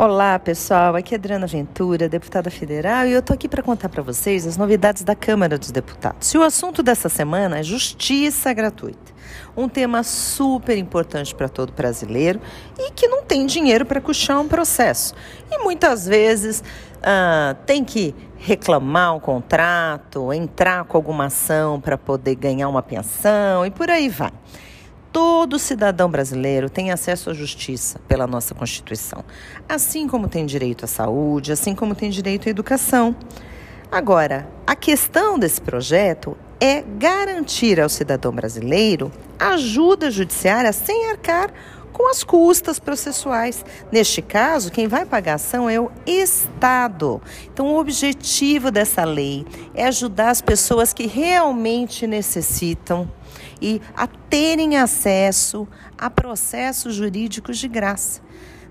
Olá, pessoal. Aqui é Adriana Ventura, deputada federal, e eu tô aqui para contar para vocês as novidades da Câmara dos Deputados. E o assunto dessa semana é justiça gratuita. Um tema super importante para todo brasileiro e que não tem dinheiro para custear um processo. E muitas vezes ah, tem que reclamar um contrato, entrar com alguma ação para poder ganhar uma pensão e por aí vai. Todo cidadão brasileiro tem acesso à justiça pela nossa Constituição, assim como tem direito à saúde, assim como tem direito à educação. Agora, a questão desse projeto é garantir ao cidadão brasileiro ajuda judiciária sem arcar com as custas processuais. Neste caso, quem vai pagar a ação é o Estado. Então, o objetivo dessa lei é ajudar as pessoas que realmente necessitam e a terem acesso a processos jurídicos de graça.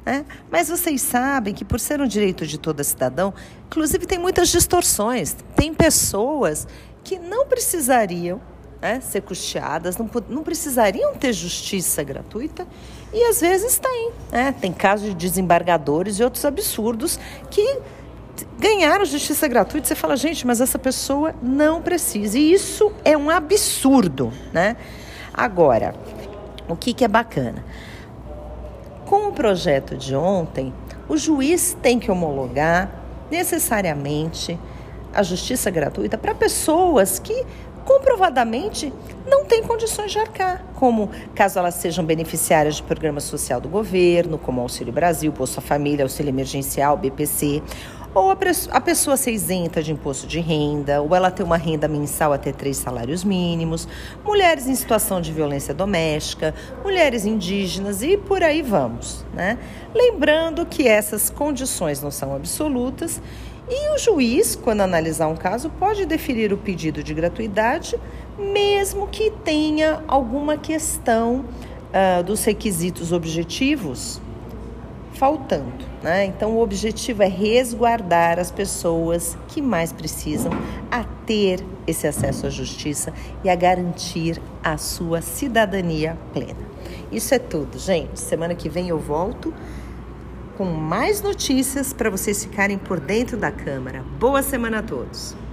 Né? Mas vocês sabem que, por ser um direito de todo cidadão, inclusive tem muitas distorções. Tem pessoas que não precisariam né, ser custeadas, não, não precisariam ter justiça gratuita e às vezes tem. Né? Tem casos de desembargadores e outros absurdos que ganharam justiça gratuita, você fala, gente, mas essa pessoa não precisa. E isso é um absurdo, né? Agora, o que, que é bacana? Com o projeto de ontem, o juiz tem que homologar necessariamente a justiça gratuita para pessoas que comprovadamente não têm condições de arcar, como caso elas sejam beneficiárias de programa social do governo, como Auxílio Brasil, Bolsa Família, Auxílio Emergencial, BPC, ou a pessoa ser isenta de imposto de renda, ou ela ter uma renda mensal até três salários mínimos, mulheres em situação de violência doméstica, mulheres indígenas e por aí vamos. Né? Lembrando que essas condições não são absolutas e o juiz, quando analisar um caso, pode deferir o pedido de gratuidade, mesmo que tenha alguma questão uh, dos requisitos objetivos faltando. Né? Então, o objetivo é resguardar as pessoas que mais precisam a ter esse acesso à justiça e a garantir a sua cidadania plena. Isso é tudo, gente. Semana que vem eu volto com mais notícias para vocês ficarem por dentro da Câmara. Boa semana a todos!